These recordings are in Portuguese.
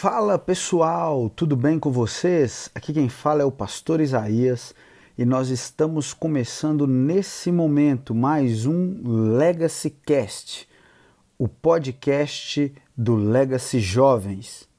Fala pessoal, tudo bem com vocês? Aqui quem fala é o pastor Isaías e nós estamos começando nesse momento mais um Legacy Cast, o podcast do Legacy Jovens.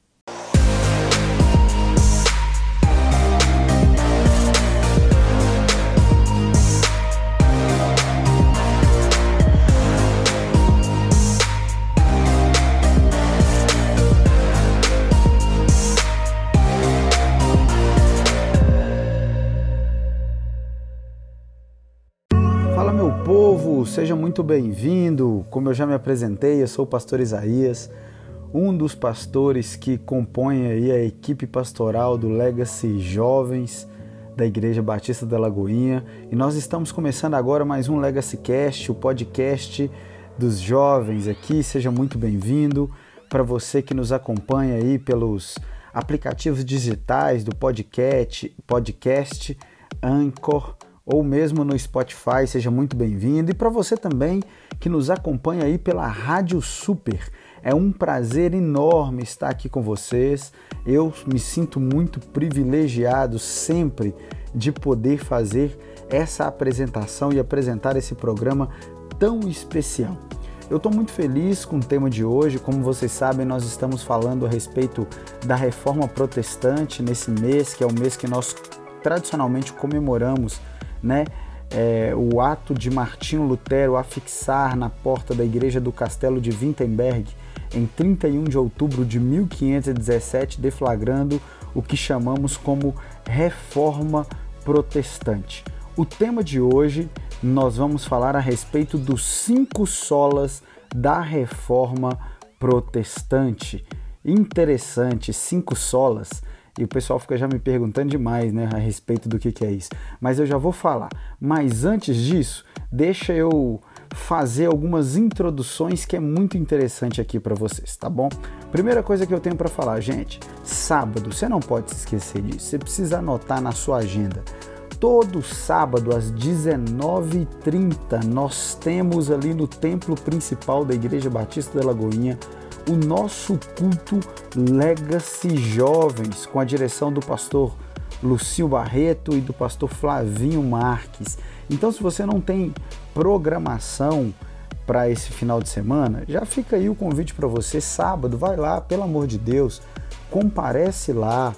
Seja muito bem-vindo. Como eu já me apresentei, eu sou o pastor Isaías, um dos pastores que compõem aí a equipe pastoral do Legacy Jovens da Igreja Batista da Lagoinha, e nós estamos começando agora mais um Legacy Cast, o podcast dos jovens aqui. Seja muito bem-vindo. Para você que nos acompanha aí pelos aplicativos digitais do podcast, podcast Anchor, ou mesmo no Spotify, seja muito bem-vindo. E para você também que nos acompanha aí pela Rádio Super, é um prazer enorme estar aqui com vocês. Eu me sinto muito privilegiado sempre de poder fazer essa apresentação e apresentar esse programa tão especial. Eu estou muito feliz com o tema de hoje. Como vocês sabem, nós estamos falando a respeito da reforma protestante nesse mês, que é o mês que nós tradicionalmente comemoramos né? É, o ato de Martinho Lutero a fixar na porta da igreja do castelo de Wittenberg em 31 de outubro de 1517, deflagrando o que chamamos como Reforma Protestante. O tema de hoje nós vamos falar a respeito dos cinco solas da Reforma Protestante. Interessante, cinco solas e o pessoal fica já me perguntando demais né, a respeito do que, que é isso. Mas eu já vou falar. Mas antes disso, deixa eu fazer algumas introduções que é muito interessante aqui para vocês, tá bom? Primeira coisa que eu tenho para falar, gente, sábado, você não pode se esquecer disso. Você precisa anotar na sua agenda. Todo sábado às 19h30 nós temos ali no templo principal da Igreja Batista da Lagoinha o nosso culto Legacy Jovens, com a direção do pastor Lucio Barreto e do pastor Flavinho Marques. Então, se você não tem programação para esse final de semana, já fica aí o convite para você. Sábado, vai lá, pelo amor de Deus, comparece lá,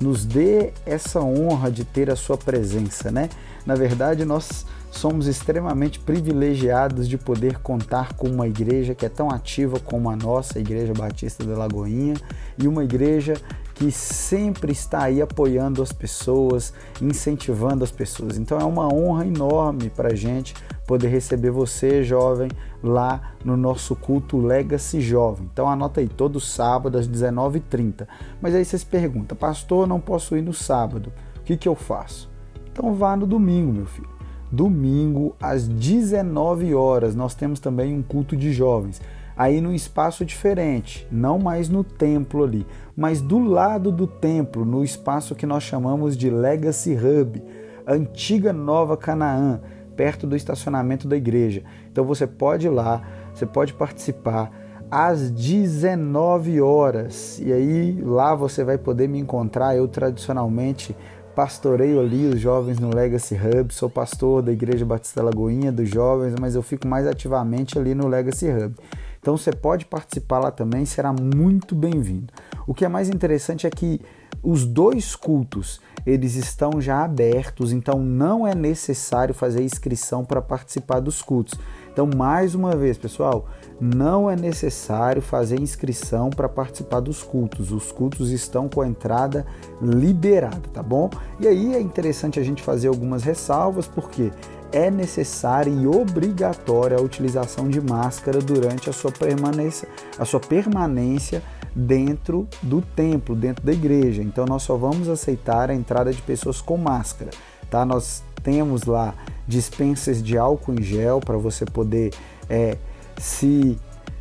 nos dê essa honra de ter a sua presença, né? Na verdade, nós somos extremamente privilegiados de poder contar com uma igreja que é tão ativa como a nossa, a Igreja Batista da Lagoinha, e uma igreja que sempre está aí apoiando as pessoas, incentivando as pessoas. Então é uma honra enorme para a gente poder receber você, jovem, lá no nosso culto Legacy Jovem. Então anota aí, todo sábado às 19h30. Mas aí vocês perguntam, pastor, não posso ir no sábado, o que, que eu faço? Então vá no domingo, meu filho domingo às 19 horas. Nós temos também um culto de jovens. Aí num espaço diferente, não mais no templo ali, mas do lado do templo, no espaço que nós chamamos de Legacy Hub, antiga Nova Canaã, perto do estacionamento da igreja. Então você pode ir lá, você pode participar às 19 horas. E aí lá você vai poder me encontrar. Eu tradicionalmente pastoreio ali os jovens no Legacy Hub, sou pastor da Igreja Batista Lagoinha dos jovens, mas eu fico mais ativamente ali no Legacy Hub. Então você pode participar lá também, será muito bem-vindo. O que é mais interessante é que os dois cultos, eles estão já abertos, então não é necessário fazer inscrição para participar dos cultos. Então, mais uma vez, pessoal, não é necessário fazer inscrição para participar dos cultos. Os cultos estão com a entrada liberada, tá bom? E aí é interessante a gente fazer algumas ressalvas, porque é necessária e obrigatória a utilização de máscara durante a sua permanência, a sua permanência dentro do templo, dentro da igreja. Então nós só vamos aceitar a entrada de pessoas com máscara, tá? Nós temos lá dispensas de álcool em gel para você poder é, se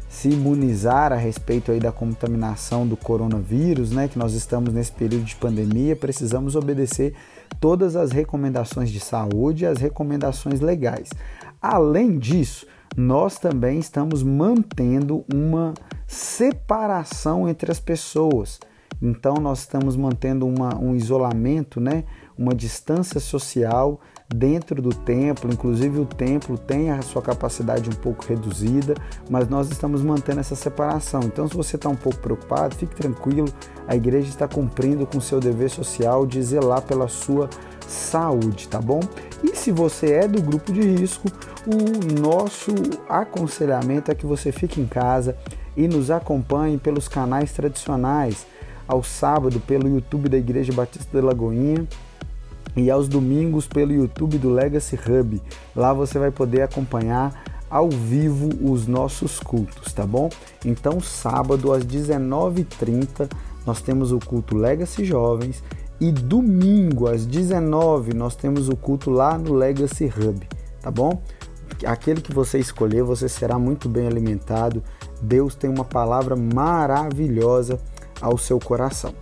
se imunizar a respeito aí da contaminação do coronavírus, né, que nós estamos nesse período de pandemia, precisamos obedecer todas as recomendações de saúde e as recomendações legais. Além disso, nós também estamos mantendo uma separação entre as pessoas. Então nós estamos mantendo uma, um isolamento, né? uma distância social dentro do templo, inclusive o templo tem a sua capacidade um pouco reduzida, mas nós estamos mantendo essa separação. Então, se você está um pouco preocupado, fique tranquilo, a igreja está cumprindo com seu dever social de zelar pela sua saúde, tá bom? E se você é do grupo de risco, o nosso aconselhamento é que você fique em casa e nos acompanhe pelos canais tradicionais, ao sábado pelo YouTube da Igreja Batista da Lagoinha e aos domingos pelo YouTube do Legacy Hub. Lá você vai poder acompanhar ao vivo os nossos cultos, tá bom? Então, sábado às 19h30 nós temos o culto Legacy Jovens e domingo às 19 nós temos o culto lá no Legacy Hub, tá bom? Aquele que você escolher, você será muito bem alimentado. Deus tem uma palavra maravilhosa ao seu coração.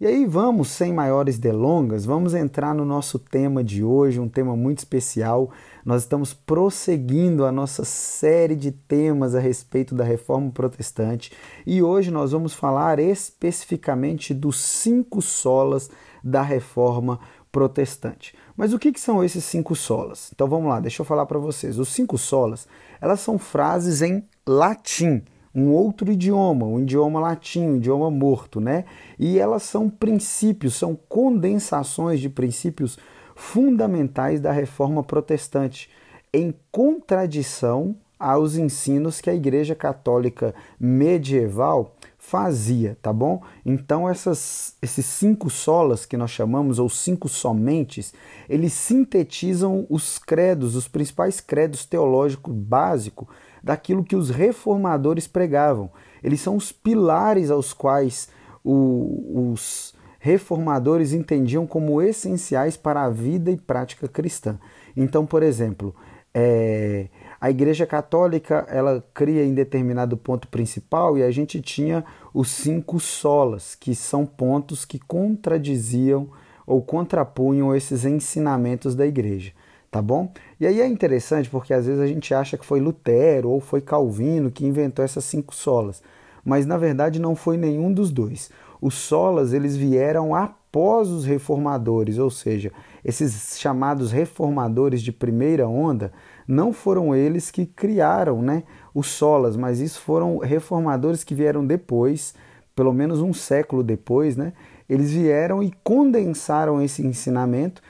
E aí vamos, sem maiores delongas, vamos entrar no nosso tema de hoje, um tema muito especial. Nós estamos prosseguindo a nossa série de temas a respeito da reforma protestante e hoje nós vamos falar especificamente dos cinco solas da reforma protestante. Mas o que, que são esses cinco solas? Então vamos lá, deixa eu falar para vocês. Os cinco solas, elas são frases em latim um outro idioma, um idioma latim, um idioma morto, né? E elas são princípios, são condensações de princípios fundamentais da reforma protestante, em contradição aos ensinos que a Igreja Católica medieval fazia, tá bom? Então essas, esses cinco solas que nós chamamos ou cinco somentes, eles sintetizam os credos, os principais credos teológicos básicos daquilo que os reformadores pregavam. Eles são os pilares aos quais o, os reformadores entendiam como essenciais para a vida e prática cristã. Então, por exemplo, é, a Igreja Católica ela cria em determinado ponto principal e a gente tinha os cinco solas, que são pontos que contradiziam ou contrapunham esses ensinamentos da Igreja tá bom? E aí é interessante porque às vezes a gente acha que foi Lutero ou foi Calvino que inventou essas cinco solas, mas na verdade não foi nenhum dos dois. Os solas eles vieram após os reformadores, ou seja, esses chamados reformadores de primeira onda não foram eles que criaram, né, os solas, mas isso foram reformadores que vieram depois, pelo menos um século depois, né? Eles vieram e condensaram esse ensinamento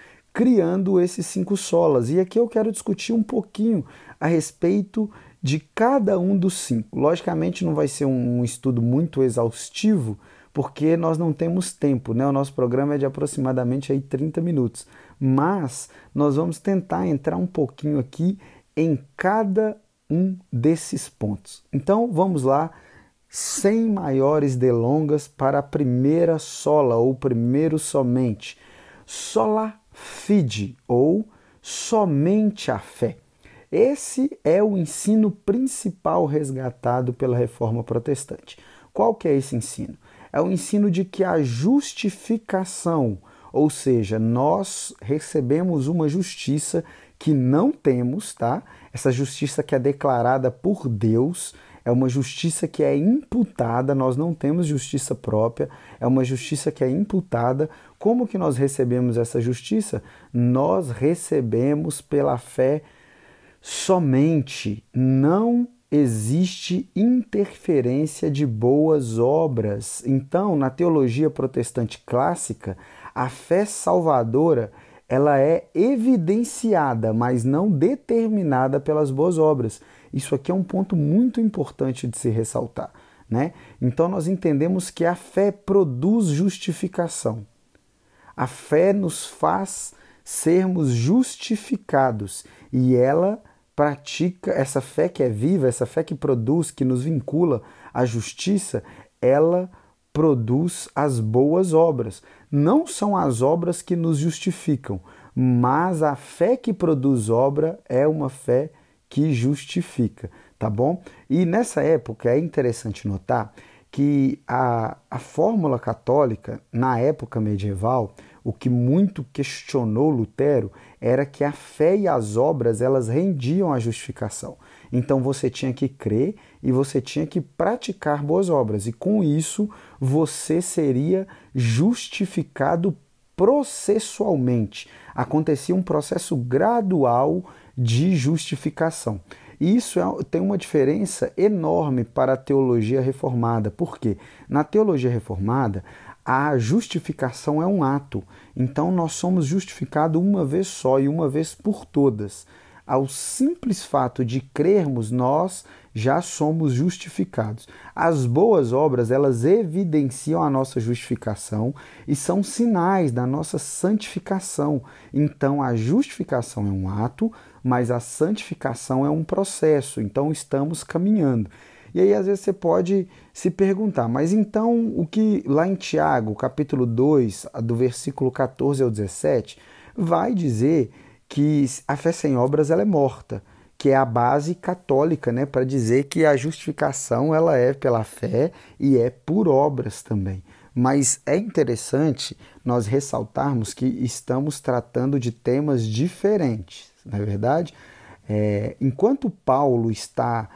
criando esses cinco solas. E aqui eu quero discutir um pouquinho a respeito de cada um dos cinco. Logicamente não vai ser um estudo muito exaustivo, porque nós não temos tempo, né? O nosso programa é de aproximadamente aí 30 minutos. Mas nós vamos tentar entrar um pouquinho aqui em cada um desses pontos. Então vamos lá, sem maiores delongas, para a primeira sola ou primeiro somente. Sola fide ou somente a fé. Esse é o ensino principal resgatado pela reforma protestante. Qual que é esse ensino? É o ensino de que a justificação, ou seja, nós recebemos uma justiça que não temos, tá? Essa justiça que é declarada por Deus, é uma justiça que é imputada, nós não temos justiça própria, é uma justiça que é imputada. Como que nós recebemos essa justiça? Nós recebemos pela fé somente, não existe interferência de boas obras. Então, na teologia protestante clássica, a fé salvadora ela é evidenciada, mas não determinada pelas boas obras. Isso aqui é um ponto muito importante de se ressaltar. Né? Então nós entendemos que a fé produz justificação. A fé nos faz sermos justificados e ela pratica essa fé que é viva, essa fé que produz, que nos vincula à justiça, ela produz as boas obras. Não são as obras que nos justificam, mas a fé que produz obra é uma fé que justifica, tá bom? E nessa época é interessante notar que a, a fórmula católica, na época medieval, o que muito questionou Lutero era que a fé e as obras elas rendiam a justificação. Então você tinha que crer e você tinha que praticar boas obras, e com isso você seria justificado processualmente. Acontecia um processo gradual de justificação. E isso é, tem uma diferença enorme para a teologia reformada. Por quê? Na teologia reformada, a justificação é um ato. Então nós somos justificados uma vez só e uma vez por todas. Ao simples fato de crermos, nós já somos justificados. As boas obras, elas evidenciam a nossa justificação e são sinais da nossa santificação. Então a justificação é um ato, mas a santificação é um processo, então estamos caminhando. E aí às vezes você pode se perguntar, mas então o que lá em Tiago, capítulo 2, do versículo 14 ao 17, vai dizer que a fé sem obras ela é morta, que é a base católica, né, para dizer que a justificação ela é pela fé e é por obras também. Mas é interessante nós ressaltarmos que estamos tratando de temas diferentes não é verdade? É, enquanto Paulo está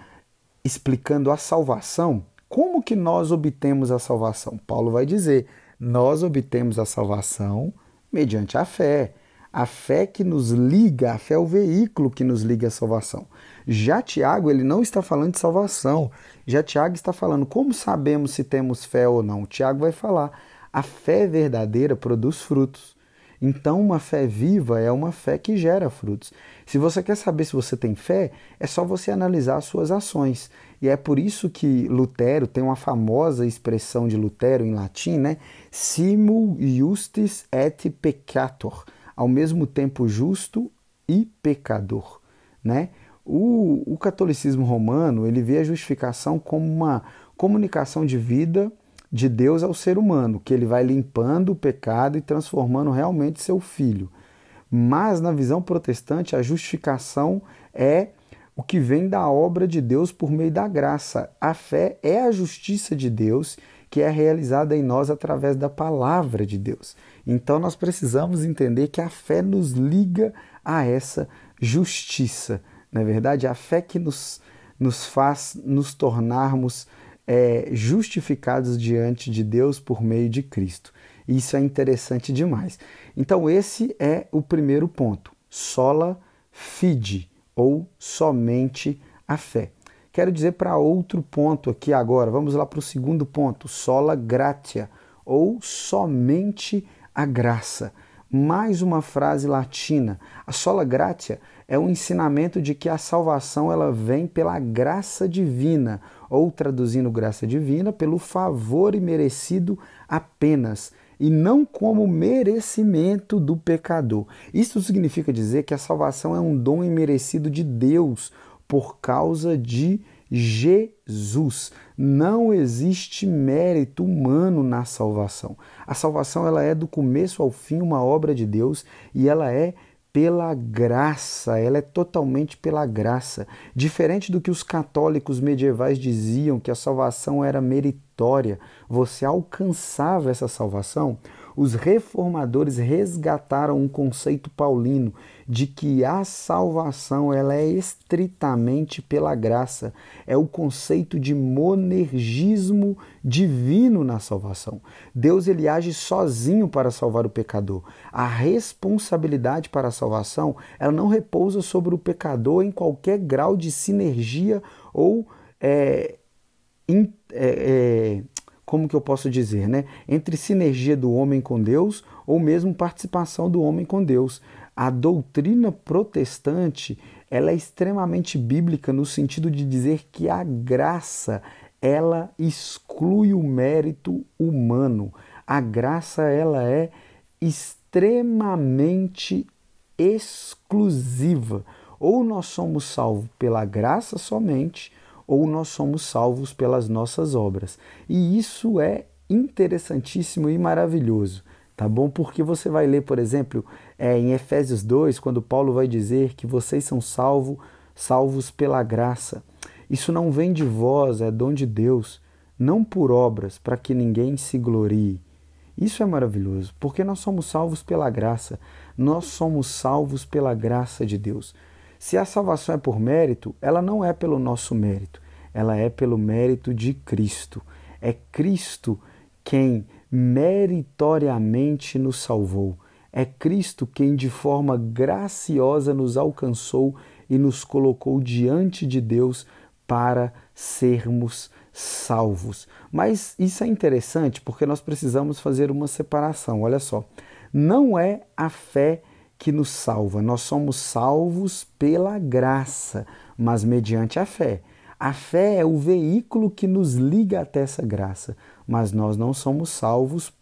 explicando a salvação, como que nós obtemos a salvação? Paulo vai dizer: nós obtemos a salvação mediante a fé. A fé que nos liga, a fé é o veículo que nos liga à salvação. Já Tiago, ele não está falando de salvação. Já Tiago está falando como sabemos se temos fé ou não. Tiago vai falar: a fé verdadeira produz frutos. Então, uma fé viva é uma fé que gera frutos. Se você quer saber se você tem fé, é só você analisar as suas ações. E é por isso que Lutero tem uma famosa expressão de Lutero em latim, né? Simul justis et peccator, ao mesmo tempo justo e pecador, né? O, o catolicismo romano ele vê a justificação como uma comunicação de vida de Deus ao ser humano, que ele vai limpando o pecado e transformando realmente seu filho. Mas na visão protestante, a justificação é o que vem da obra de Deus por meio da graça. A fé é a justiça de Deus que é realizada em nós através da palavra de Deus. Então nós precisamos entender que a fé nos liga a essa justiça. Na é verdade, a fé que nos, nos faz nos tornarmos é, justificados diante de Deus por meio de Cristo. Isso é interessante demais. Então, esse é o primeiro ponto. Sola fide, ou somente a fé. Quero dizer para outro ponto aqui agora. Vamos lá para o segundo ponto. Sola gratia, ou somente a graça. Mais uma frase latina. A sola gratia é o ensinamento de que a salvação ela vem pela graça divina, ou traduzindo graça divina, pelo favor imerecido apenas, e não como merecimento do pecador. Isso significa dizer que a salvação é um dom imerecido de Deus por causa de Jesus. Não existe mérito humano na salvação. A salvação ela é do começo ao fim uma obra de Deus e ela é pela graça, ela é totalmente pela graça. Diferente do que os católicos medievais diziam que a salvação era meritória, você alcançava essa salvação os reformadores resgataram um conceito paulino de que a salvação ela é estritamente pela graça. É o conceito de monergismo divino na salvação. Deus ele age sozinho para salvar o pecador. A responsabilidade para a salvação ela não repousa sobre o pecador em qualquer grau de sinergia ou é, in, é, é, como que eu posso dizer, né? Entre sinergia do homem com Deus ou mesmo participação do homem com Deus. A doutrina protestante, ela é extremamente bíblica no sentido de dizer que a graça, ela exclui o mérito humano. A graça, ela é extremamente exclusiva. Ou nós somos salvos pela graça somente, ou nós somos salvos pelas nossas obras. E isso é interessantíssimo e maravilhoso, tá bom? Porque você vai ler, por exemplo, é, em Efésios 2, quando Paulo vai dizer que vocês são salvo, salvos pela graça. Isso não vem de vós, é dom de Deus, não por obras, para que ninguém se glorie. Isso é maravilhoso, porque nós somos salvos pela graça, nós somos salvos pela graça de Deus. Se a salvação é por mérito, ela não é pelo nosso mérito, ela é pelo mérito de Cristo. É Cristo quem meritoriamente nos salvou. É Cristo quem de forma graciosa nos alcançou e nos colocou diante de Deus para sermos salvos. Mas isso é interessante porque nós precisamos fazer uma separação. Olha só, não é a fé que nos salva, nós somos salvos pela graça, mas mediante a fé. A fé é o veículo que nos liga até essa graça, mas nós não somos salvos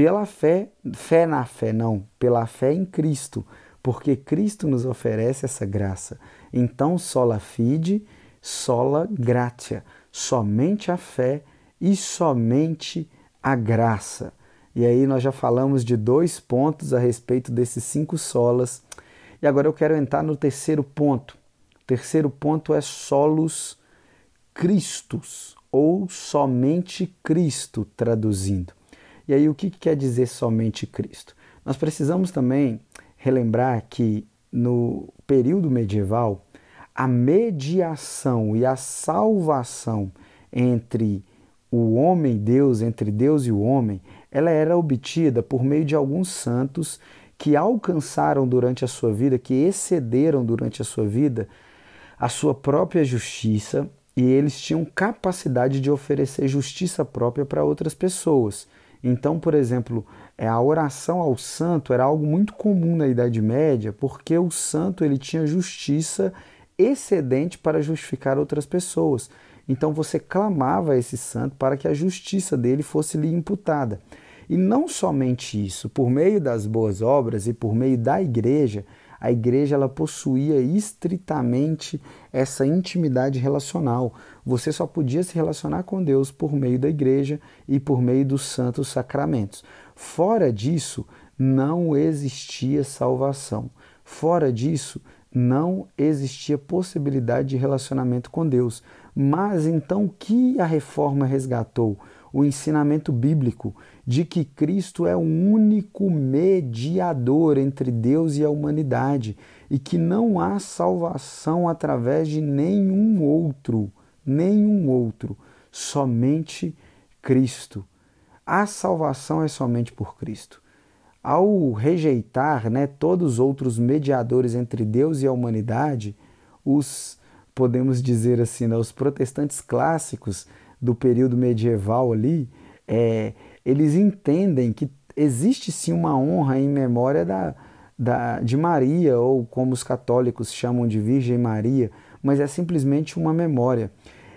pela fé, fé na fé, não, pela fé em Cristo, porque Cristo nos oferece essa graça. Então, sola fide, sola gratia, somente a fé e somente a graça. E aí nós já falamos de dois pontos a respeito desses cinco solas. E agora eu quero entrar no terceiro ponto. O terceiro ponto é solos Cristos, ou somente Cristo, traduzindo. E aí o que quer dizer somente Cristo? Nós precisamos também relembrar que no período medieval, a mediação e a salvação entre o homem e Deus, entre Deus e o homem, ela era obtida por meio de alguns santos que alcançaram durante a sua vida, que excederam durante a sua vida a sua própria justiça e eles tinham capacidade de oferecer justiça própria para outras pessoas. Então, por exemplo, é, a oração ao santo era algo muito comum na Idade Média, porque o santo ele tinha justiça excedente para justificar outras pessoas. Então você clamava a esse santo para que a justiça dele fosse lhe imputada. E não somente isso, por meio das boas obras e por meio da igreja, a igreja ela possuía estritamente essa intimidade relacional. Você só podia se relacionar com Deus por meio da igreja e por meio dos santos sacramentos. Fora disso, não existia salvação. Fora disso, não existia possibilidade de relacionamento com Deus. Mas então o que a reforma resgatou? O ensinamento bíblico de que Cristo é o único mediador entre Deus e a humanidade e que não há salvação através de nenhum outro, nenhum outro, somente Cristo. A salvação é somente por Cristo. Ao rejeitar né, todos os outros mediadores entre Deus e a humanidade, os, podemos dizer assim, né, os protestantes clássicos do período medieval ali, é, eles entendem que existe sim uma honra em memória da, da, de Maria, ou como os católicos chamam de Virgem Maria, mas é simplesmente uma memória.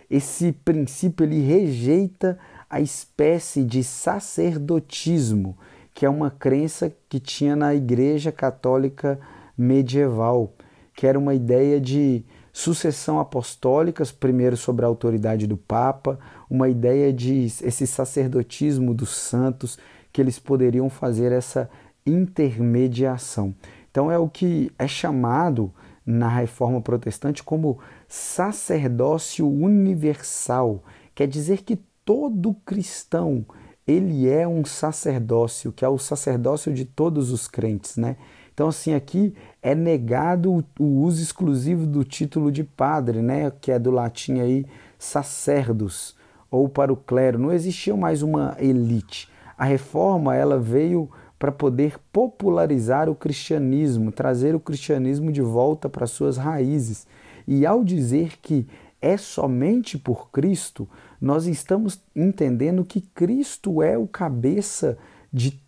Esse princípio ele rejeita a espécie de sacerdotismo, que é uma crença que tinha na Igreja Católica medieval, que era uma ideia de sucessão apostólica, primeiro sobre a autoridade do Papa, uma ideia de esse sacerdotismo dos santos, que eles poderiam fazer essa intermediação. Então é o que é chamado na reforma protestante como sacerdócio universal. Quer dizer que todo cristão ele é um sacerdócio, que é o sacerdócio de todos os crentes, né? Então, assim, aqui é negado o uso exclusivo do título de padre, né? Que é do latim aí sacerdos ou para o clero. Não existia mais uma elite. A reforma ela veio para poder popularizar o cristianismo, trazer o cristianismo de volta para suas raízes. E ao dizer que é somente por Cristo, nós estamos entendendo que Cristo é o cabeça de,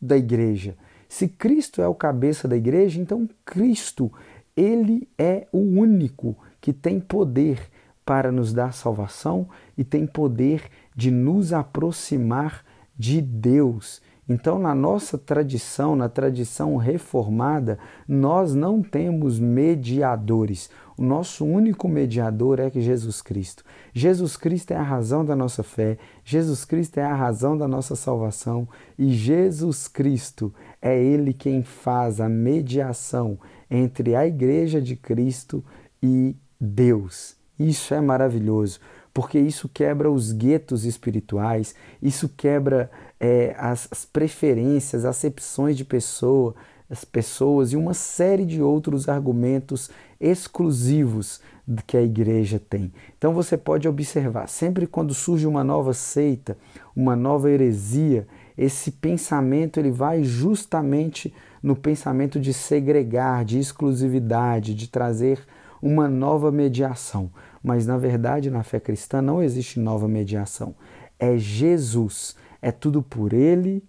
da igreja. Se Cristo é o cabeça da igreja, então Cristo, ele é o único que tem poder para nos dar salvação e tem poder de nos aproximar de Deus. Então, na nossa tradição, na tradição reformada, nós não temos mediadores. O nosso único mediador é Jesus Cristo. Jesus Cristo é a razão da nossa fé, Jesus Cristo é a razão da nossa salvação e Jesus Cristo é Ele quem faz a mediação entre a Igreja de Cristo e Deus. Isso é maravilhoso, porque isso quebra os guetos espirituais, isso quebra é, as, as preferências, acepções de pessoa, as pessoas e uma série de outros argumentos exclusivos que a igreja tem. Então você pode observar, sempre quando surge uma nova seita, uma nova heresia, esse pensamento ele vai justamente no pensamento de segregar, de exclusividade, de trazer uma nova mediação. Mas na verdade, na fé cristã não existe nova mediação. É Jesus, é tudo por ele,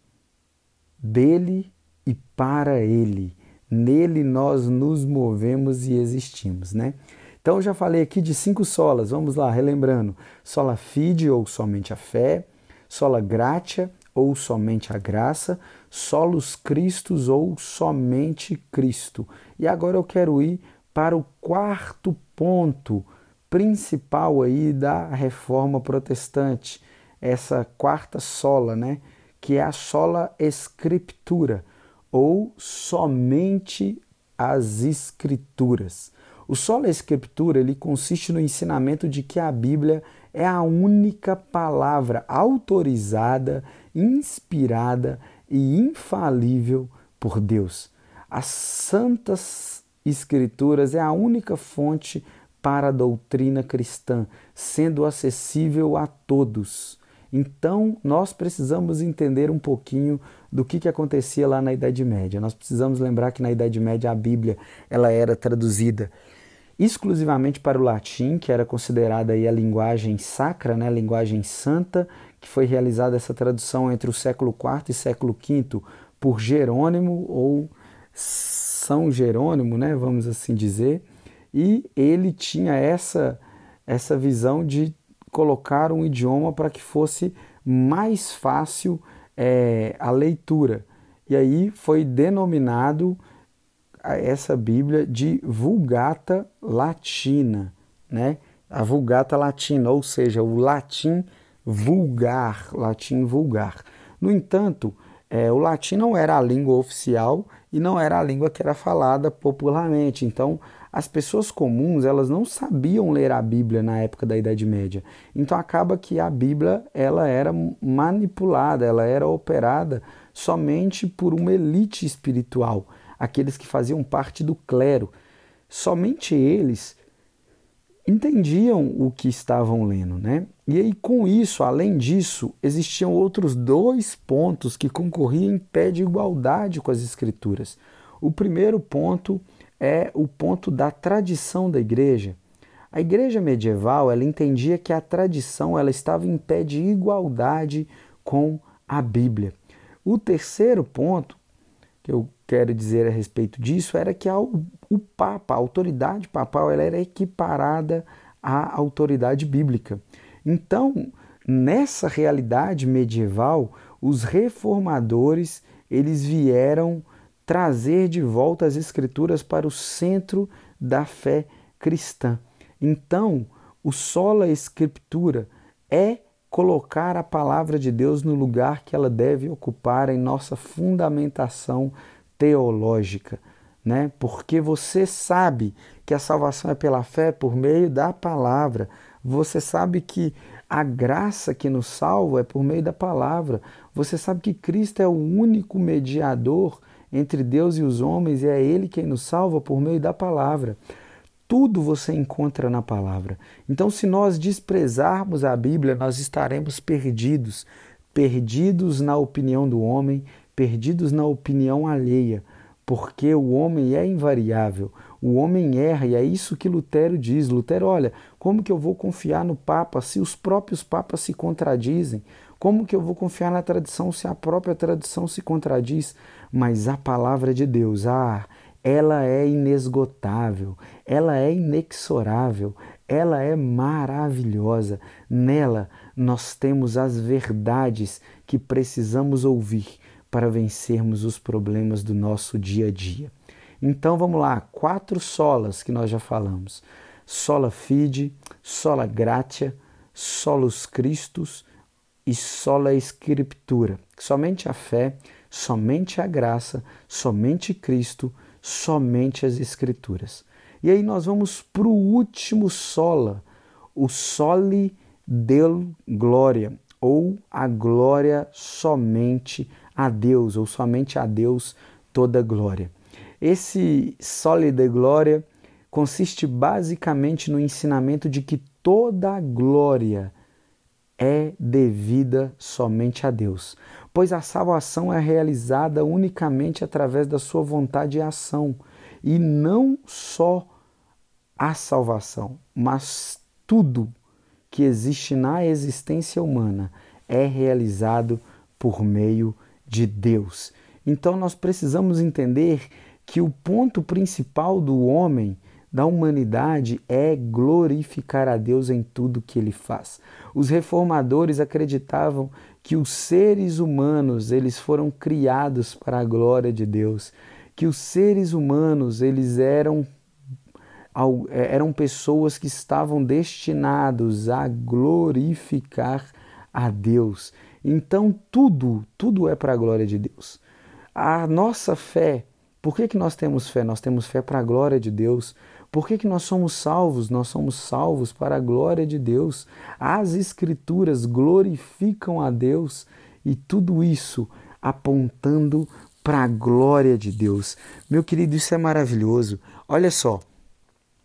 dele e para ele. Nele nós nos movemos e existimos, né? Então já falei aqui de cinco solas, vamos lá, relembrando: sola fide ou somente a fé, sola gratia ou somente a graça, solos Cristos ou somente Cristo. E agora eu quero ir para o quarto ponto principal aí da reforma protestante, essa quarta sola, né, que é a sola escritura ou somente as escrituras. O sola escritura ele consiste no ensinamento de que a Bíblia é a única palavra autorizada, inspirada e infalível por Deus. As santas escrituras é a única fonte para a doutrina cristã, sendo acessível a todos. Então, nós precisamos entender um pouquinho do que, que acontecia lá na Idade Média. Nós precisamos lembrar que na Idade Média a Bíblia ela era traduzida exclusivamente para o latim, que era considerada aí a linguagem sacra, né, a linguagem santa, que foi realizada essa tradução entre o século IV e século V por Jerônimo ou São Jerônimo, né, vamos assim dizer, e ele tinha essa essa visão de colocar um idioma para que fosse mais fácil é, a leitura. E aí foi denominado essa Bíblia de Vulgata Latina, né? A Vulgata Latina, ou seja, o latim vulgar, latim vulgar. No entanto, é, o latim não era a língua oficial e não era a língua que era falada popularmente. Então, as pessoas comuns elas não sabiam ler a Bíblia na época da Idade Média. Então acaba que a Bíblia ela era manipulada, ela era operada somente por uma elite espiritual, aqueles que faziam parte do clero. Somente eles entendiam o que estavam lendo, né? E aí com isso, além disso, existiam outros dois pontos que concorriam em pé de igualdade com as escrituras. O primeiro ponto é o ponto da tradição da igreja. A igreja medieval, ela entendia que a tradição ela estava em pé de igualdade com a Bíblia. O terceiro ponto que eu quero dizer a respeito disso era que o Papa, a autoridade papal, ela era equiparada à autoridade bíblica. Então, nessa realidade medieval, os reformadores eles vieram trazer de volta as Escrituras para o centro da fé cristã. Então, o sola escritura é colocar a palavra de Deus no lugar que ela deve ocupar em nossa fundamentação teológica, né? Porque você sabe que a salvação é pela fé por meio da palavra. Você sabe que a graça que nos salva é por meio da palavra. Você sabe que Cristo é o único mediador entre Deus e os homens e é Ele quem nos salva por meio da palavra. Tudo você encontra na palavra. Então, se nós desprezarmos a Bíblia, nós estaremos perdidos perdidos na opinião do homem, perdidos na opinião alheia, porque o homem é invariável, o homem erra, e é isso que Lutero diz. Lutero, olha, como que eu vou confiar no Papa se os próprios papas se contradizem? Como que eu vou confiar na tradição se a própria tradição se contradiz? Mas a palavra de Deus, ah, ela é inesgotável, ela é inexorável, ela é maravilhosa. Nela nós temos as verdades que precisamos ouvir para vencermos os problemas do nosso dia a dia. Então vamos lá, quatro solas que nós já falamos: sola fide, sola gratia, solus Christus e sola Escritura. Somente a fé, somente a graça, somente Cristo, somente as Escrituras. E aí nós vamos para o último sola, o soli del glória, ou a glória somente a Deus, ou somente a Deus toda glória. Esse soli de glória consiste basicamente no ensinamento de que toda a glória é devida somente a Deus, pois a salvação é realizada unicamente através da sua vontade e ação, e não só a salvação, mas tudo que existe na existência humana é realizado por meio de Deus. Então nós precisamos entender que o ponto principal do homem da humanidade é glorificar a Deus em tudo que ele faz. Os reformadores acreditavam que os seres humanos, eles foram criados para a glória de Deus, que os seres humanos, eles eram é, eram pessoas que estavam destinados a glorificar a Deus. Então tudo, tudo é para a glória de Deus. A nossa fé, por que, que nós temos fé? Nós temos fé para a glória de Deus, por que, que nós somos salvos? Nós somos salvos para a glória de Deus. As Escrituras glorificam a Deus e tudo isso apontando para a glória de Deus. Meu querido, isso é maravilhoso. Olha só,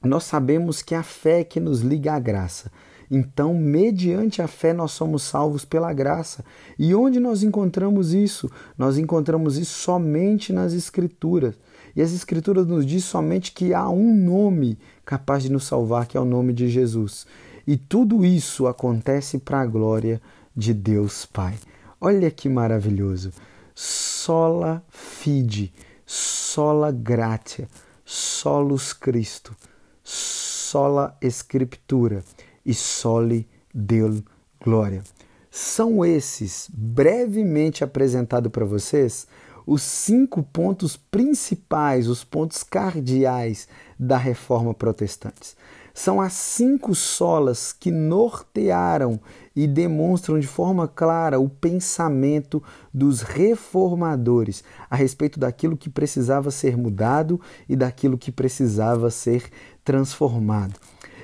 nós sabemos que a fé é que nos liga à graça. Então, mediante a fé, nós somos salvos pela graça. E onde nós encontramos isso? Nós encontramos isso somente nas Escrituras. E as Escrituras nos diz somente que há um nome capaz de nos salvar, que é o nome de Jesus. E tudo isso acontece para a glória de Deus Pai. Olha que maravilhoso. Sola fide, sola gratia, solus Cristo, sola Escritura e sole Deo glória. São esses, brevemente apresentados para vocês, os cinco pontos principais, os pontos cardeais da reforma protestante. São as cinco solas que nortearam e demonstram de forma clara o pensamento dos reformadores a respeito daquilo que precisava ser mudado e daquilo que precisava ser transformado.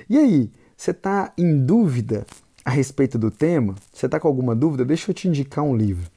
E aí, você está em dúvida a respeito do tema? Você está com alguma dúvida? Deixa eu te indicar um livro.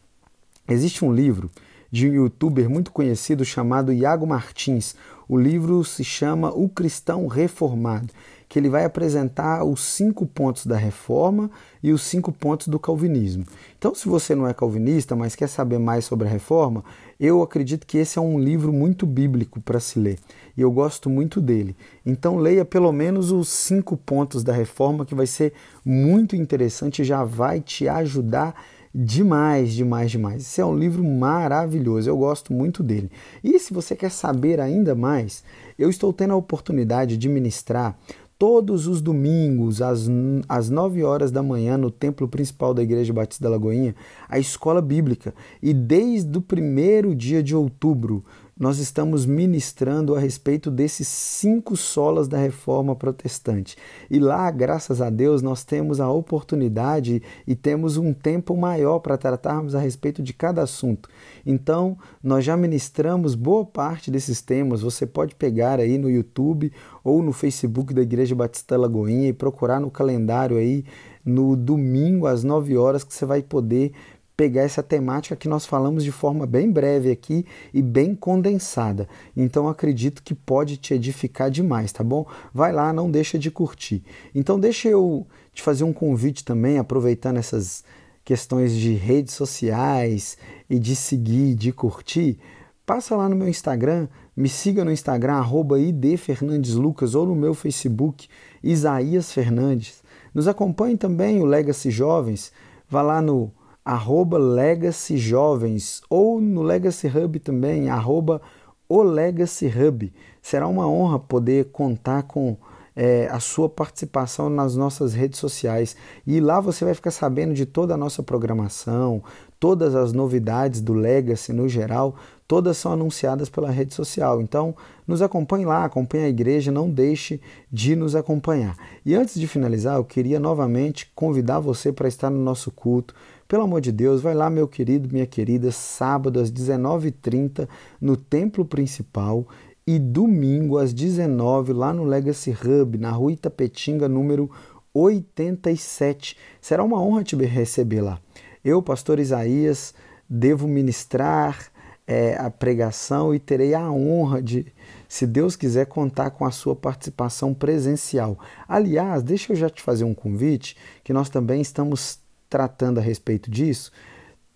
Existe um livro de um youtuber muito conhecido chamado Iago Martins. O livro se chama O Cristão Reformado, que ele vai apresentar os cinco pontos da reforma e os cinco pontos do calvinismo. Então, se você não é calvinista, mas quer saber mais sobre a reforma, eu acredito que esse é um livro muito bíblico para se ler e eu gosto muito dele. Então, leia pelo menos os cinco pontos da reforma, que vai ser muito interessante e já vai te ajudar demais, demais, demais. Esse é um livro maravilhoso, eu gosto muito dele. E se você quer saber ainda mais, eu estou tendo a oportunidade de ministrar todos os domingos, às, às 9 horas da manhã, no templo principal da Igreja Batista da Lagoinha, a escola bíblica. E desde o primeiro dia de outubro, nós estamos ministrando a respeito desses cinco solas da reforma protestante. E lá, graças a Deus, nós temos a oportunidade e temos um tempo maior para tratarmos a respeito de cada assunto. Então, nós já ministramos boa parte desses temas. Você pode pegar aí no YouTube ou no Facebook da Igreja Batista Lagoinha e procurar no calendário aí no domingo às 9 horas que você vai poder pegar essa temática que nós falamos de forma bem breve aqui e bem condensada. Então acredito que pode te edificar demais, tá bom? Vai lá, não deixa de curtir. Então deixa eu te fazer um convite também, aproveitando essas questões de redes sociais e de seguir, de curtir. Passa lá no meu Instagram, me siga no Instagram, idfernandeslucas ou no meu Facebook, Isaías Fernandes. Nos acompanhe também o Legacy Jovens, vá lá no arroba Legacy Jovens, ou no Legacy Hub também, arroba o Legacy Hub. Será uma honra poder contar com é, a sua participação nas nossas redes sociais. E lá você vai ficar sabendo de toda a nossa programação, todas as novidades do Legacy no geral, todas são anunciadas pela rede social. Então, nos acompanhe lá, acompanhe a igreja, não deixe de nos acompanhar. E antes de finalizar, eu queria novamente convidar você para estar no nosso culto. Pelo amor de Deus, vai lá, meu querido, minha querida, sábado às 19h30 no templo principal e domingo às 19 lá no Legacy Hub, na rua Itapetinga, número 87. Será uma honra te receber lá. Eu, pastor Isaías, devo ministrar é, a pregação e terei a honra de, se Deus quiser, contar com a sua participação presencial. Aliás, deixa eu já te fazer um convite, que nós também estamos tratando a respeito disso.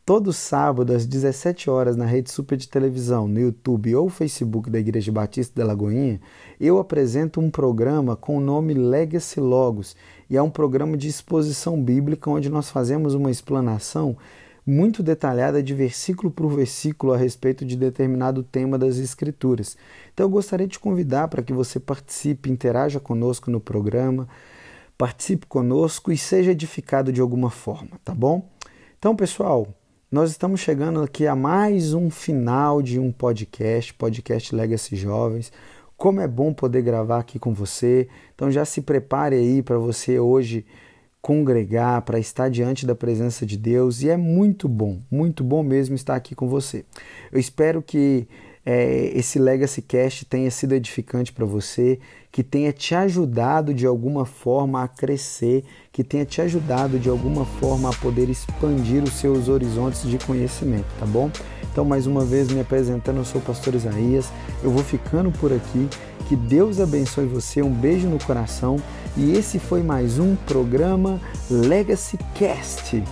Todo sábado, às 17 horas, na Rede Super de Televisão, no YouTube ou Facebook da Igreja Batista da Lagoinha, eu apresento um programa com o nome Legacy Logos. E é um programa de exposição bíblica onde nós fazemos uma explanação muito detalhada de versículo por versículo a respeito de determinado tema das Escrituras. Então eu gostaria de convidar para que você participe, interaja conosco no programa, participe conosco e seja edificado de alguma forma, tá bom? Então, pessoal, nós estamos chegando aqui a mais um final de um podcast, podcast Legacy Jovens. Como é bom poder gravar aqui com você. Então já se prepare aí para você hoje congregar, para estar diante da presença de Deus. E é muito bom, muito bom mesmo estar aqui com você. Eu espero que é, esse Legacy Cast tenha sido edificante para você, que tenha te ajudado de alguma forma a crescer, que tenha te ajudado de alguma forma a poder expandir os seus horizontes de conhecimento, tá bom? Então, mais uma vez, me apresentando, eu sou o pastor Isaías, eu vou ficando por aqui. Que Deus abençoe você, um beijo no coração. E esse foi mais um programa Legacy Cast.